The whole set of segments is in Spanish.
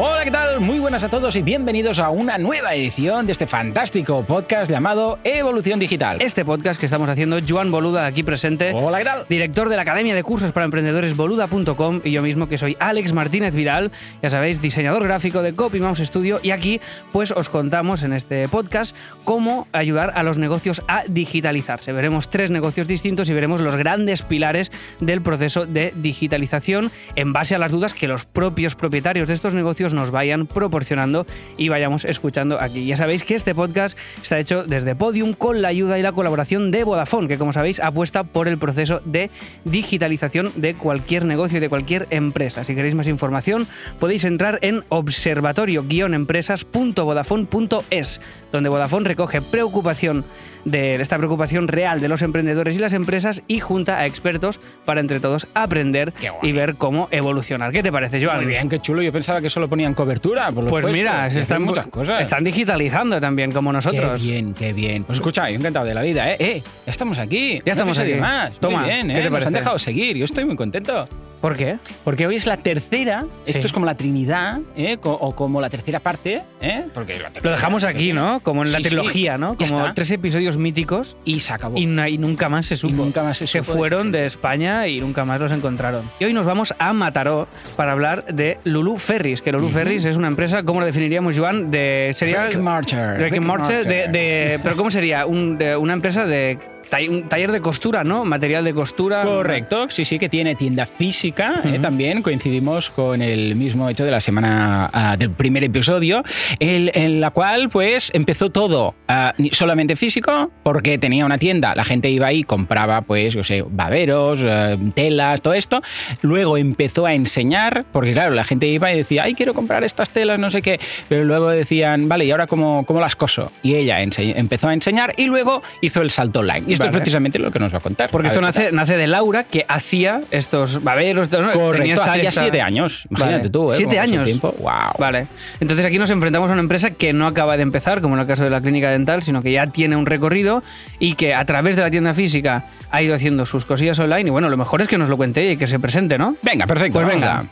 Hola, ¿qué tal? Muy buenas a todos y bienvenidos a una nueva edición de este fantástico podcast llamado Evolución Digital. Este podcast que estamos haciendo, Joan Boluda, aquí presente. Hola, ¿qué tal? Director de la Academia de Cursos para Emprendedores Boluda.com y yo mismo que soy Alex Martínez Vidal, ya sabéis, diseñador gráfico de Copy Mouse Studio y aquí pues os contamos en este podcast cómo ayudar a los negocios a digitalizarse. Veremos tres negocios distintos y veremos los grandes pilares del proceso de digitalización en base a las dudas que los propios propietarios de estos negocios nos vayan proporcionando y vayamos escuchando aquí. Ya sabéis que este podcast está hecho desde Podium con la ayuda y la colaboración de Vodafone, que como sabéis apuesta por el proceso de digitalización de cualquier negocio y de cualquier empresa. Si queréis más información podéis entrar en observatorio-empresas.vodafone.es, donde Vodafone recoge preocupación de esta preocupación real de los emprendedores y las empresas y junta a expertos para entre todos aprender y ver cómo evolucionar. ¿Qué te parece, Joan? Muy bien, qué chulo. Yo pensaba que solo ponían cobertura. Por lo Pues puesto. mira, se están, muchas cosas. están digitalizando también, como nosotros. Qué bien, qué bien. Pues escucha, yo encantado de la vida, ¿eh? ¡Eh! Ya estamos aquí. Ya estamos Un episodio aquí. más. Toma, Muy bien, ¿eh? ¿qué te Nos han parece? dejado seguir. Yo estoy muy contento. ¿Por qué? Porque hoy es la tercera, esto es como la Trinidad, ¿eh? O como la tercera parte, ¿eh? Porque la Lo dejamos aquí, ¿no? Como en la Sí, sí. trilogía, ¿no? Como tres episodios míticos Y se acabó. y, y nunca más se supo. nunca más se Se supo de fueron este de España y nunca más los encontraron. Y hoy nos vamos a Mataró para hablar de Lulu Ferris, que Lulu Ferris es una empresa, ¿cómo lo definiríamos, Joan? De, sería Rick Marcher. Rick Rick Marcher, de, Marcher. de- pero ¿cómo sería? Un- de una empresa de taller de costura, ¿no? Material de costura. Correcto, sí, sí, que tiene tienda física. eh, también coincidimos con el mismo hecho de la semana ah, del primer episodio, el- en la cual pues empezó todo ah, ni- solamente físico, porque tenía una tienda, la gente iba ahí, compraba pues, yo sé, baberos, eh, telas, todo esto. Luego empezó a enseñar, porque claro, la gente iba y decía, ay, quiero comprar estas telas, no sé qué. Pero luego decían, vale, ¿y ahora cómo, cómo las coso? Y ella empezó a enseñar y luego hizo el salto online. Y esto es precisamente lo que nos va a contar. Porque A esto ver nace, nace de Laura, que hacía estos baberos. ¿no? Tenía Correcto, esta- ya esta- siete años. Imagínate Vale. tú, ¿eh? Siete años. tiempo. Wow. Vale. Entonces aquí nos enfrentamos a una empresa que no acaba de empezar, como en el caso de la clínica dental, sino que ya tiene un recorrido y que a través de la tienda física ha ido haciendo sus cosillas online. Y bueno, lo mejor es que nos lo cuente y que se presente, ¿no? Venga, perfecto. Pues venga.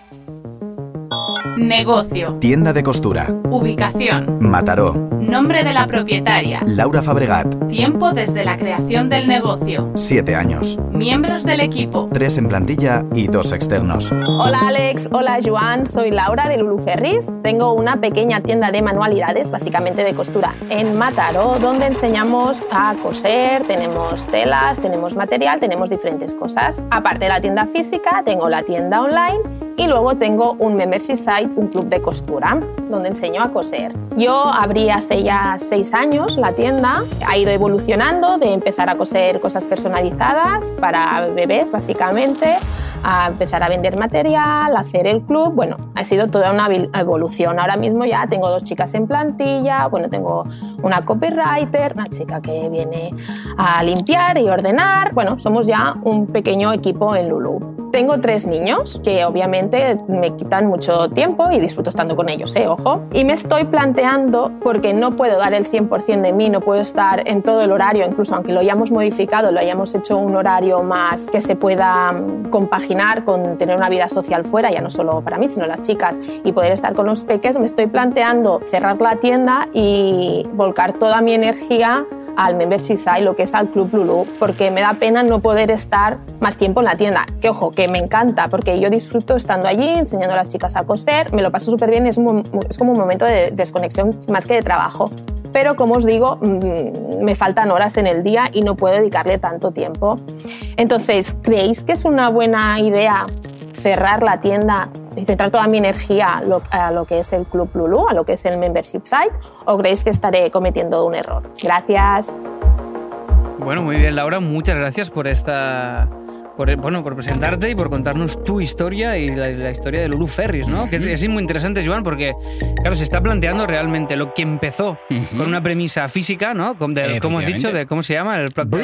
Negocio. Tienda de costura. Ubicación. Mataró. Nombre de la propietaria. Laura Fabregat. Tiempo desde la creación del negocio. Siete años. Miembros del equipo. Tres en plantilla y dos externos. Hola Alex, hola Joan, soy Laura de Lulu Ferris. Tengo una pequeña tienda de manualidades, básicamente de costura, en Mataró, donde enseñamos a coser, tenemos telas, tenemos material, tenemos diferentes cosas. Aparte de la tienda física, tengo la tienda online y luego tengo un membership site, un club de costura, donde enseño a coser. Yo abrí hace ya seis años la tienda, ha ido evolucionando de empezar a coser cosas personalizadas para bebés, básicamente, a empezar a vender material, a hacer el club. Bueno, ha sido toda una evolución. Ahora mismo ya tengo dos chicas en plantilla, bueno, tengo una copywriter, una chica que viene a limpiar y ordenar. Bueno, somos ya un pequeño equipo en Lulu. Tengo tres niños que obviamente me quitan mucho tiempo y disfruto estando con ellos, ¿eh? ojo. Y me estoy planteando, porque no puedo dar el 100% de mí, no puedo estar en todo el horario, incluso aunque lo hayamos modificado, lo hayamos hecho un horario más que se pueda mm, compaginar con tener una vida social fuera, ya no solo para mí, sino las chicas, y poder estar con los peques, me estoy planteando cerrar la tienda y volcar toda mi energía al Membership lo que es al Club Lulu, porque me da pena no poder estar más tiempo en la tienda. Que ojo, que me encanta, porque yo disfruto estando allí, enseñando a las chicas a coser, me lo paso súper bien, es como un momento de desconexión más que de trabajo. Pero como os digo, mm, me faltan horas en el día y no puedo dedicarle tanto tiempo. Entonces, ¿creéis que es una buena idea cerrar la tienda y centrar toda mi energía a lo que es el Club Lulu, a lo que es el Membership Site? ¿O creéis que estaré cometiendo un error? Gracias. Bueno, muy bien, Laura, muchas gracias por esta por, bueno, por presentarte y por contarnos tu historia y la, la historia de Lulu Ferris, ¿no? Que es muy interesante, Joan, porque, claro, se está planteando realmente lo que empezó Ujú. con una premisa física, ¿no? Como, de, ¿Cómo has dicho? De, ¿Cómo se llama? El Procter,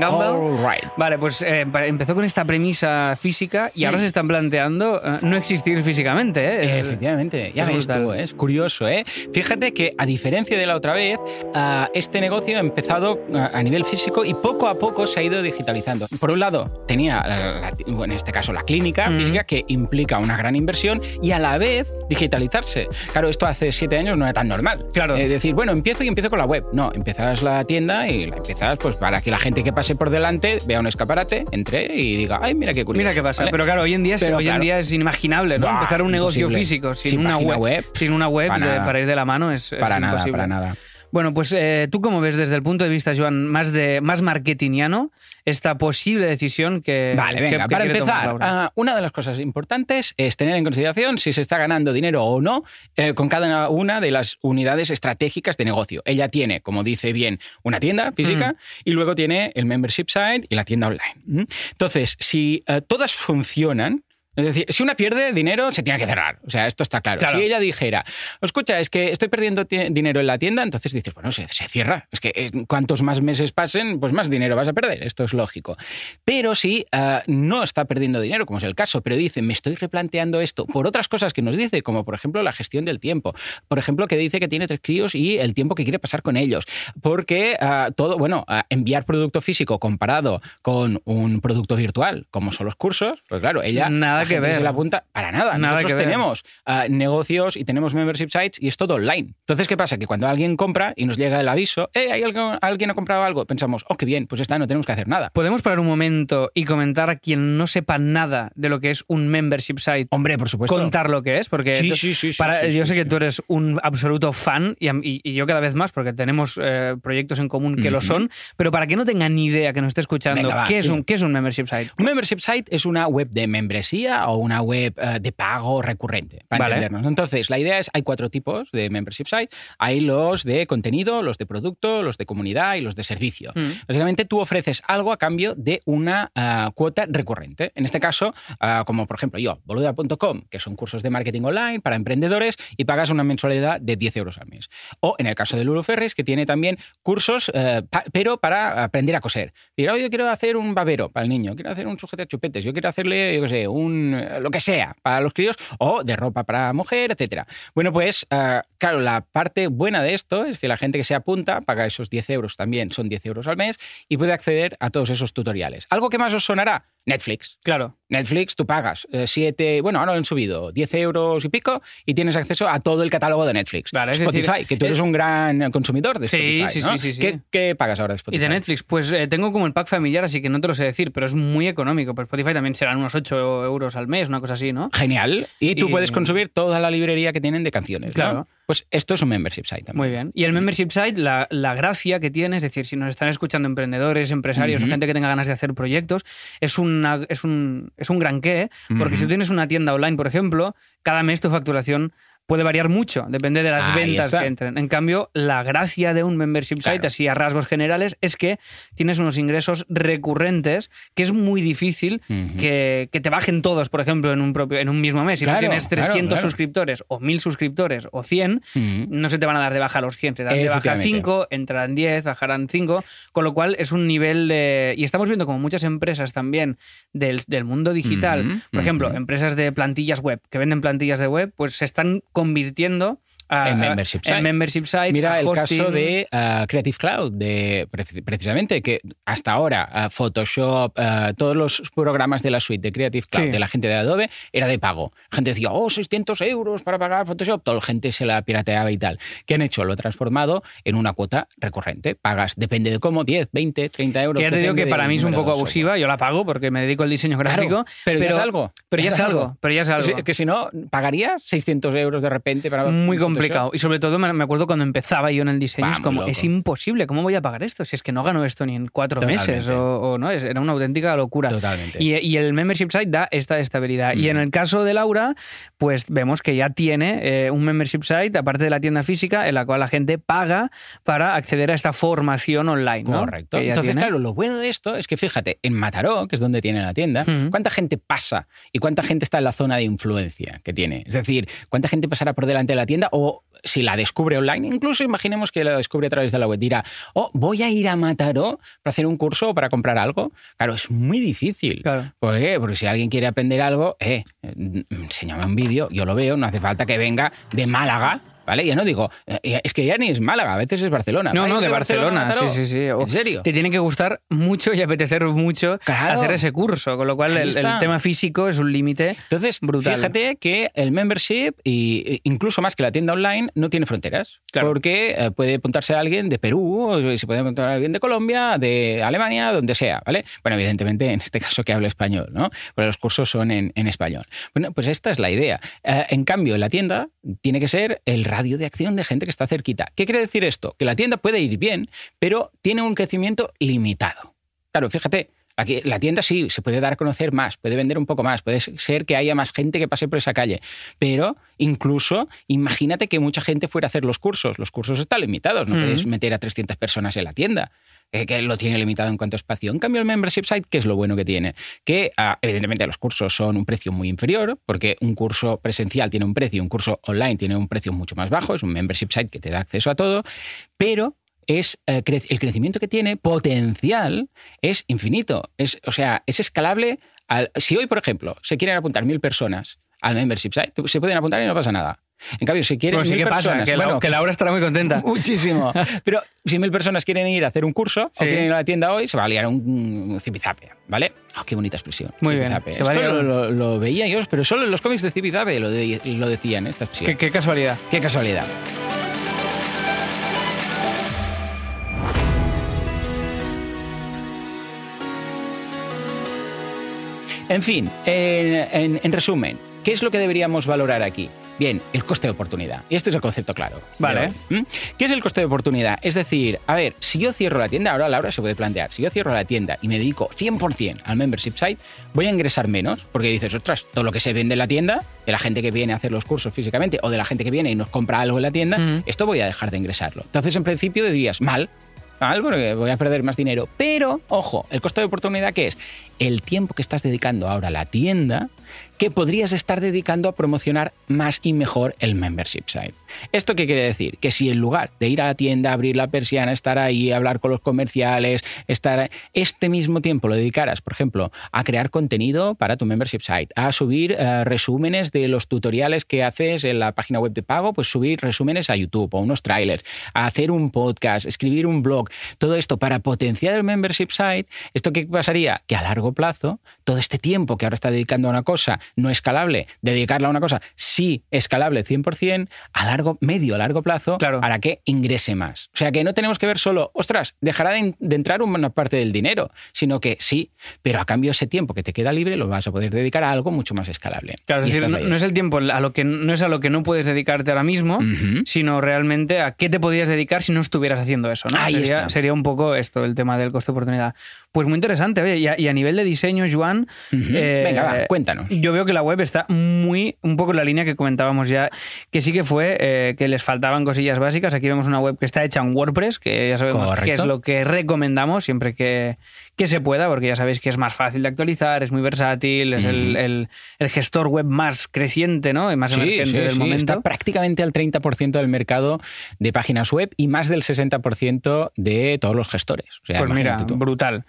Gamble. Right. Vale, pues eh, empezó con esta premisa física y ahora se están planteando eh, no existir físicamente, ¿eh? Es- Efectivamente, ya es ves tú, es curioso, ¿eh? Fíjate que a diferencia de la otra vez, ah, este negocio ha empezado ah, a nivel físico y poco a poco se ha ido digitalizando. Por un lado, tenía, la- la- bueno, en este caso, la clínica física que implica una gran inversión y a la vez digitalizarse. Claro, esto hace siete años no era tan normal. Claro. Es decir, bueno, empiezo y empiezo con la web. No, empiezas la tienda y la empiezas pues para que la gente que pase por delante vea un escaparate, entre y diga, ay, mira qué curioso. Mira qué pasa. ¿vale? Pero claro, hoy en día, Pero hoy en día es inimaginable, ¿no? Empezar un negocio físico sin, Sin una web, web, sin una web para de- nada. para ir de la mano es, es para nada, imposible. para nada. Bueno, pues eh, tú cómo ves desde el punto de vista, Joan, más de más marketingiano esta posible decisión que Vale, venga, que para empezar, ah, una de las cosas importantes es tener en consideración si se está ganando dinero o no eh, con cada una de las unidades estratégicas de negocio. Ella tiene, como dice bien, una tienda física y luego tiene el membership site y la tienda online. Entonces, si eh, todas funcionan, es decir, si una pierde dinero, se tiene que cerrar. O sea, esto está claro. Claro. Si ella dijera, escucha, es que estoy perdiendo dinero en la tienda, entonces dices, bueno, se, se cierra. Es que eh, cuantos más meses pasen, pues más dinero vas a perder. Esto es lógico. Pero si ah, no está perdiendo dinero, como es el caso, pero dice, me estoy replanteando esto por otras cosas que nos dice, como por ejemplo la gestión del tiempo. Por ejemplo, que dice que tiene tres críos y el tiempo que quiere pasar con ellos. Porque ah, todo, bueno, enviar producto físico comparado con un producto virtual, como son los cursos, pues claro, ella Nada que ver. se la apunta para nada. Nada Nosotros que tenemos ah, negocios y tenemos membership sites y es todo online. Entonces, ¿qué pasa? Que cuando alguien compra y nos llega el aviso, eh, ¿hay alguien ha comprado algo? Pensamos, oh, qué bien, pues está, no tenemos que hacer nada. ¿Podemos parar un momento y comentar a quien no sepa nada de lo que es un membership site? Hombre, por supuesto. Contar lo que es, porque Sí, tú- sí, sí, sí, para- sí, yo sé que tú eres un absoluto fan y, a- y- y yo cada vez más, porque tenemos eh, proyectos en común que lo son, pero para que no tenga ni idea que nos esté escuchando, Venga, va, ¿qué, es un, ¿qué es un membership site? Un membership site es una web de membresía o una web eh, de pago recurrente, para Vale. entendernos. Entonces, la idea es, hay cuatro tipos de membership site. Hay los de contenido, los de producto, los de comunidad y los de servicio. Mm. Básicamente, tú ofreces algo a cambio de una ah, cuota recurrente. En este caso, ah, como por ejemplo yo, boluda.com, que son cursos de marketing online para emprendedores y pagas una mensualidad de 10 euros al mes. O en el caso de Lulu Ferris, que tiene también cursos, pa- pero para aprender a coser. Decir, "Oh, yo quiero hacer un babero para el niño, quiero hacer un sujete a chupetes, yo quiero hacerle, yo qué sé, un, eh, lo que sea para los críos, o de ropa para mujer, etcétera. Bueno, pues, ah, claro, la parte buena de esto es que la gente que se apunta paga esos 10 euros también, son 10 euros al mes, y puede acceder a todos esos tutoriales. ¿Algo que más os sonará? Netflix. Claro. Netflix, tú pagas 7, bueno, ahora lo han subido, 10 euros y pico, y tienes acceso a todo el catálogo de Netflix. Vale, es Spotify, decir, que tú eres eh, un gran consumidor de Sí, Spotify. sí, ¿no? sí, sí, sí. ¿Qué, qué pagas ahora de Y Spotify? de Netflix, pues eh, tengo como el pack familiar, así que no te lo sé decir, pero es muy económico. Por Spotify también serán unos 8 euros al mes, una cosa así, ¿no? Genial. Y tú Y- puedes consumir toda la librería que tienen de canciones. ¿no? Pues esto es un membership site también. Muy bien. Y el membership site, la, la gracia que tiene, es decir, si nos están escuchando emprendedores, empresarios o gente que tenga ganas de hacer proyectos, es, una, es, un, es un gran qué, porque si tú tienes una tienda online, por ejemplo, cada mes tu facturación puede variar mucho, depende de las Ahí ventas está. que entren. En cambio, la gracia de un membership site, así a rasgos generales, es que tienes unos ingresos recurrentes que es muy difícil que, que te bajen todos, por ejemplo, en un, propio, en un mismo mes. Si Claro, tú tienes claro, 300 claro. suscriptores o 1000 suscriptores o 100, Ujú. no se te van a dar de baja los 100, te dan de baja Efectivamente. 5, entrarán 10, bajarán 5, con lo cual es un nivel de... Y estamos viendo como muchas empresas también del, del mundo digital, por ejemplo, empresas de plantillas web, que venden plantillas de web, pues se están convirtiendo a- En a- membership en site. membership sites, Mira a el hosting. caso de ah, Creative Cloud, de, pre- precisamente, que hasta ahora ah, Photoshop, ah, todos los programas de la suite de Creative Cloud Sí. de la gente de Adobe era de pago. La gente decía, oh, 600 euros para pagar Photoshop. Toda la gente se la pirateaba y tal. ¿Qué han hecho? Lo han transformado en una cuota recurrente. Pagas, depende de cómo, 10, 20, 30 euros. Que te digo que para mí es un poco software. abusiva, yo la pago porque me dedico al diseño Claro, gráfico. pero, ya es algo. Pero ya es algo, pero ya es algo. Sí, Que si no, ¿pagarías 600 euros de repente para Muy Photoshop? Complicado. Y sobre todo me acuerdo cuando empezaba yo en el diseño, es como, loco. es imposible, ¿cómo voy a pagar esto? Si es que no gano esto ni en cuatro Totalmente. meses o, o no, era una auténtica locura. Totalmente. Y, y el membership site da esta estabilidad. Y en Mm. el caso de Laura, pues vemos que ya tiene eh, un membership site, aparte de la tienda física, en la cual la gente paga para acceder a esta formación online. ¿no? Correcto. Entonces, tiene. claro, lo bueno de esto es que fíjate, en Mataró, que es donde tiene la tienda, Ujú. ¿cuánta gente pasa y cuánta gente está en la zona de influencia que tiene? Es decir, ¿cuánta gente pasará por delante de la tienda o si la descubre online? Incluso imaginemos que la descubre a través de la web. Dirá, oh, voy a ir a Mataró para hacer un curso o para comprar algo. Claro, es muy difícil. Claro. ¿Por qué? Porque si alguien quiere aprender algo, eh, eh, enséñame un vídeo, yo lo veo, no hace falta que venga de Málaga. ¿Vale? Ya no digo, eh, es que ya ni es Málaga, a veces es Barcelona. No, ¿Vais no, de Barcelona, sí, sí, sí. O- ¿En serio? Te tiene que gustar mucho y apetecer mucho Claro. hacer ese curso, con lo cual el, tema físico es un límite. Entonces, Brutal. fíjate que el membership, y e incluso más que la tienda online, no tiene fronteras. Claro. Porque eh, puede apuntarse a alguien de Perú, se puede apuntar a alguien de Colombia, de Alemania, donde sea, ¿vale? Bueno, evidentemente, en este caso que habla español, ¿no? Pero los cursos son en, en español. Bueno, pues esta es la idea. Eh, en cambio, la tienda tiene que ser el radio de acción de gente que está cerquita. ¿Qué quiere decir esto? Que la tienda puede ir bien, pero tiene un crecimiento limitado. Claro, fíjate, aquí la tienda sí se puede dar a conocer más, puede vender un poco más, puede ser que haya más gente que pase por esa calle, pero incluso imagínate que mucha gente fuera a hacer los cursos. Los cursos están limitados, no Mm. puedes meter a 300 personas en la tienda. eh, que lo tiene limitado en cuanto a espacio. En cambio, el membership site, ¿qué es lo bueno que tiene? Que ah, evidentemente los cursos son un precio muy inferior, porque un curso presencial tiene un precio, un curso online tiene un precio mucho más bajo, es un membership site que te da acceso a todo, pero es eh, cre- el crecimiento que tiene potencial es infinito. Es, o sea, es escalable. al- si hoy, por ejemplo, se quieren apuntar mil personas al membership site, se pueden apuntar y no pasa nada. En cambio, si quieren Bueno, sí mil pasa, personas, que, la- que Laura estará muy contenta. Muchísimo. Pero si mil personas quieren ir a hacer un curso Sí. o quieren ir a la tienda hoy, se va a liar un, un zipizape, ¿vale? Oh, qué bonita expresión. Muy bien. Se Esto lo, lo- lo veía yo, pero solo en los cómics de zipizape lo, de- lo decían, esta expresión. Qué, qué casualidad. Qué casualidad. En fin, en, en- en resumen, ¿qué es lo que deberíamos valorar aquí? Bien, el coste de oportunidad. Y este es el concepto claro. Vale. ¿Qué es el coste de oportunidad? Es decir, a ver, si yo cierro la tienda, ahora Laura se puede plantear, si yo cierro la tienda y me dedico 100% al membership site, voy a ingresar menos, porque dices, ostras, todo lo que se vende en la tienda, de la gente que viene a hacer los cursos físicamente o de la gente que viene y nos compra algo en la tienda, esto voy a dejar de ingresarlo. Entonces, en principio dirías, mal, mal, porque voy a perder más dinero. Pero, ojo, el coste de oportunidad, ¿qué es? El tiempo que estás dedicando ahora a la tienda, que podrías estar dedicando a promocionar más y mejor el membership site. ¿Esto qué quiere decir? Que si en lugar de ir a la tienda, abrir la persiana, estar ahí, hablar con los comerciales, estar este mismo tiempo lo dedicaras, por ejemplo, a crear contenido para tu membership site, a subir eh, resúmenes de los tutoriales que haces en la página web de pago, pues subir resúmenes a YouTube o unos trailers, a hacer un podcast, escribir un blog, todo esto para potenciar el membership site, ¿esto qué pasaría? Que a largo plazo, todo este tiempo que ahora está dedicando a una cosa no escalable, dedicarla a una cosa sí escalable 100%, a largo, medio, largo plazo, Claro. para que ingrese más. O sea, que no tenemos que ver solo, ostras, dejará de, de entrar una parte del dinero, sino que sí, pero a cambio ese tiempo que te queda libre lo vas a poder dedicar a algo mucho más escalable. Claro, es decir, no, es el tiempo a lo que no es a lo que no puedes dedicarte ahora mismo, sino realmente a qué te podrías dedicar si no estuvieras haciendo eso. ¿no? Ahí sería, está. sería un poco esto, el tema del coste de oportunidad. Pues muy interesante. Oye, y a, y a nivel de diseño, Joan, Ujú. eh, Venga, va, cuéntanos. Yo veo que la web está muy, un poco en la línea que comentábamos ya, que sí que fue eh, que les faltaban cosillas básicas. Aquí vemos una web que está hecha en WordPress, que ya sabemos Correcto. que es lo que recomendamos siempre que, que se pueda, porque ya sabéis que es más fácil de actualizar, es muy versátil, es el, el- el gestor web más creciente ¿no? y más Sí, emergente sí, del sí, momento. está prácticamente al 30% del mercado de páginas web y más del 60% de todos los gestores. O sea, Pues mira, tú. brutal.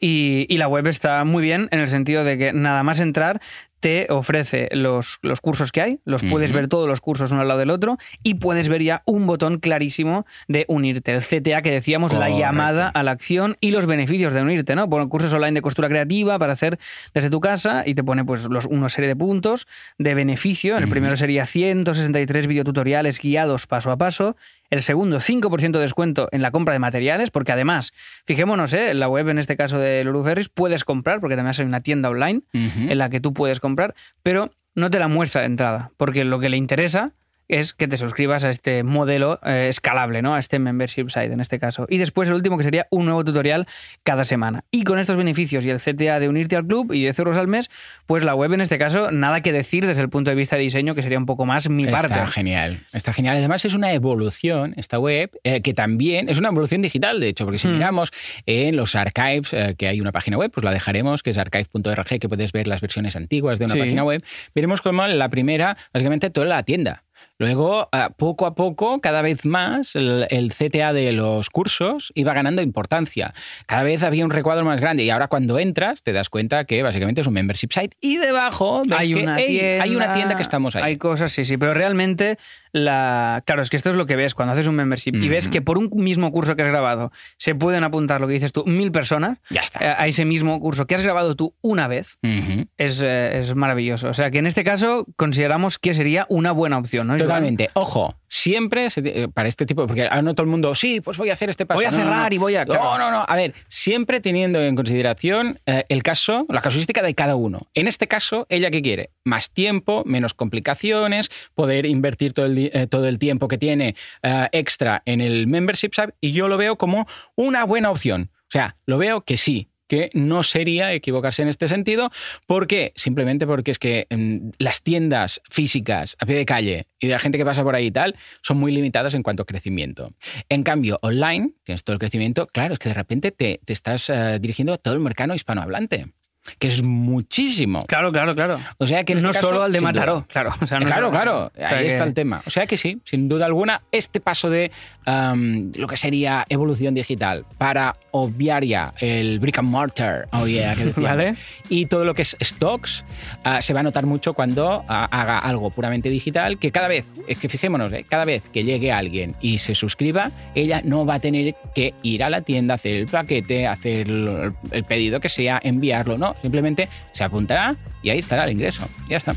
Y, y la web está muy bien en el sentido de que nada más entrar te ofrece los, los cursos que hay, los puedes ver todos los cursos uno al lado del otro y puedes ver ya un botón clarísimo de unirte, el CTA que decíamos, la llamada a la acción y los beneficios de unirte, ¿no? Bueno, cursos online de costura creativa para hacer desde tu casa y te pone pues los, una serie de puntos de beneficio. El primero sería 163 videotutoriales guiados paso a paso. El segundo, 5% de descuento en la compra de materiales, porque además, fijémonos, ¿eh? en la web, en este caso de Lulu Ferris, puedes comprar, porque también hay una tienda online en la que tú puedes comprar, pero no te la muestra de entrada, porque lo que le interesa es que te suscribas a este modelo eh, escalable, ¿no? A este membership site en este caso. Y después el último que sería un nuevo tutorial cada semana. Y con estos beneficios y el CTA de unirte al club y 10 euros al mes, pues la web en este caso, nada que decir desde el punto de vista de diseño, que sería un poco más mi parte. Está genial. Está genial. Además, es una evolución, esta web, eh, que también es una evolución digital, de hecho, porque si Mm. miramos en los archives, eh, que hay una página web, pues la dejaremos, que es archive.org, que puedes ver las versiones antiguas de una Sí. página web, veremos como la primera, básicamente, toda la tienda. Luego, ah, poco a poco, cada vez más, el, el CTA de los cursos iba ganando importancia. Cada vez había un recuadro más grande y ahora cuando entras te das cuenta que básicamente es un membership site y debajo hay que, una, hey, tienda, hay una tienda que estamos ahí. Hay cosas, sí, sí, pero realmente la claro, es que esto es lo que ves cuando haces un membership y ves que por un mismo curso que has grabado se pueden apuntar lo que dices tú, mil personas Ya está. eh, a ese mismo curso que has grabado tú una vez. Es, eh, es maravilloso. O sea que en este caso consideramos que sería una buena opción, ¿no? Totalmente. Ojo, siempre se eh, para este tipo, porque ahora no todo el mundo, sí, pues voy a hacer este paso. Voy a No, cerrar no. y voy a- No, no, no. A ver, siempre teniendo en consideración eh, el caso, la casuística de cada uno. En este caso, ella qué quiere? Más tiempo, menos complicaciones, poder invertir todo el, eh, todo el tiempo que tiene eh, extra en el membership site y yo lo veo como una buena opción. O sea, lo veo que sí, que no sería equivocarse en este sentido. ¿Por qué? Simplemente porque es que mm, las tiendas físicas a pie de calle y de la gente que pasa por ahí y tal son muy limitadas en cuanto a crecimiento. En cambio, online tienes todo el crecimiento. Claro, es que de repente te, te estás eh, dirigiendo a todo el mercado hispanohablante, que es muchísimo. Claro, claro, claro. O sea que en no este caso, solo al de duda. Mataró, claro. O sea, no claro, solo- claro, o sea ahí que- está el tema. O sea que sí, sin duda alguna, este paso de am, lo que sería evolución digital para obviar ya el brick and mortar, oh yeah, que Vale. y todo lo que es stocks, ah, se va a notar mucho cuando ah, haga algo puramente digital, que cada vez, es que fijémonos, eh, cada vez que llegue alguien y se suscriba, ella no va a tener que ir a la tienda, hacer el paquete, hacer el, el pedido que sea, enviarlo, no, simplemente se apuntará y ahí estará el ingreso. Ya está.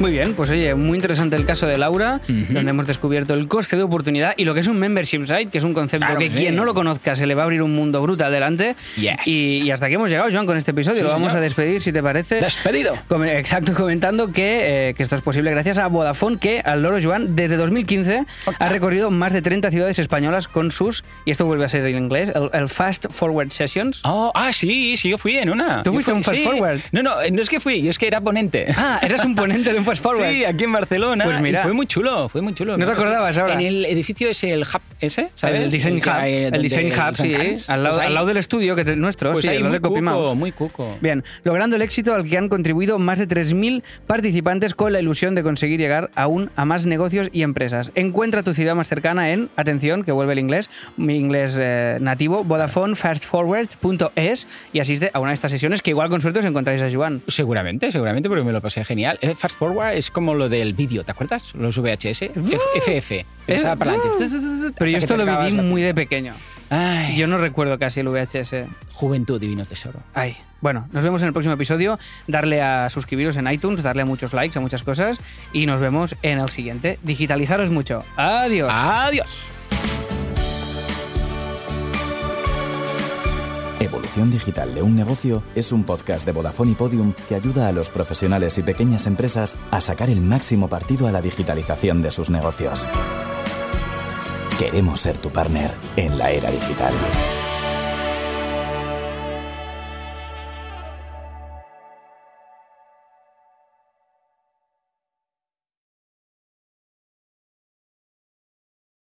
Muy bien, pues oye, muy interesante el caso de Laura, Ujú. donde hemos descubierto el coste de oportunidad y lo que es un membership site, que es un concepto Claro que sí. quien no lo conozca se le va a abrir un mundo brutal delante. Yes. Y, y hasta aquí hemos llegado, Joan, con este episodio. Sí, lo vamos señor. a despedir, si te parece. Despedido. Com- Exacto, comentando que, eh, que esto es posible gracias a Vodafone, que al loro Joan, desde 2015, ha recorrido más de 30 ciudades españolas con sus, y esto vuelve a ser en inglés, el, el Fast Forward Sessions. Oh, ah, sí, sí, yo fui en una. ¿Tú Yo fuiste a un Fast sí. Forward? No, no, no es que fui, yo es que era ponente. Ah, eras un ponente de un Fast Forward. Sí, aquí en Barcelona. Pues mira. fue muy chulo, fue muy chulo. ¿No te acordabas ahora? En el edificio ese, el hub ese, ¿sabes? El Design Hub, el Design Hub, sí, al lado, Pues al lado del estudio que te- nuestro, Pues sí, ahí al lado muy de Copy cuco, muy cuco. Bien, logrando el éxito al que han contribuido más de 3.000 participantes con la ilusión de conseguir llegar aún a más negocios y empresas. Encuentra tu ciudad más cercana en, atención, que vuelve el inglés, mi inglés eh, nativo, VodafoneFastForward.es y asiste a una de estas sesiones que igual con suerte os encontráis a Joan. Seguramente, seguramente, porque me lo pasé genial. Eh, Fast Forward es como lo del vídeo, ¿te acuerdas? Los VHS. FF. Para adelante. Uh. Pero yo esto lo viví muy de pequeño. Ay, Yo no recuerdo casi el VHS. Juventud, divino tesoro. Ay, bueno, nos vemos en el próximo episodio. Darle a suscribiros en iTunes, darle a muchos likes, a muchas cosas. Y nos vemos en el siguiente. Digitalizaros mucho. Adiós. Adiós. Evolución Digital de un Negocio es un podcast de Vodafone y Podium que ayuda a los profesionales y pequeñas empresas a sacar el máximo partido a la digitalización de sus negocios. Queremos ser tu partner en la era digital.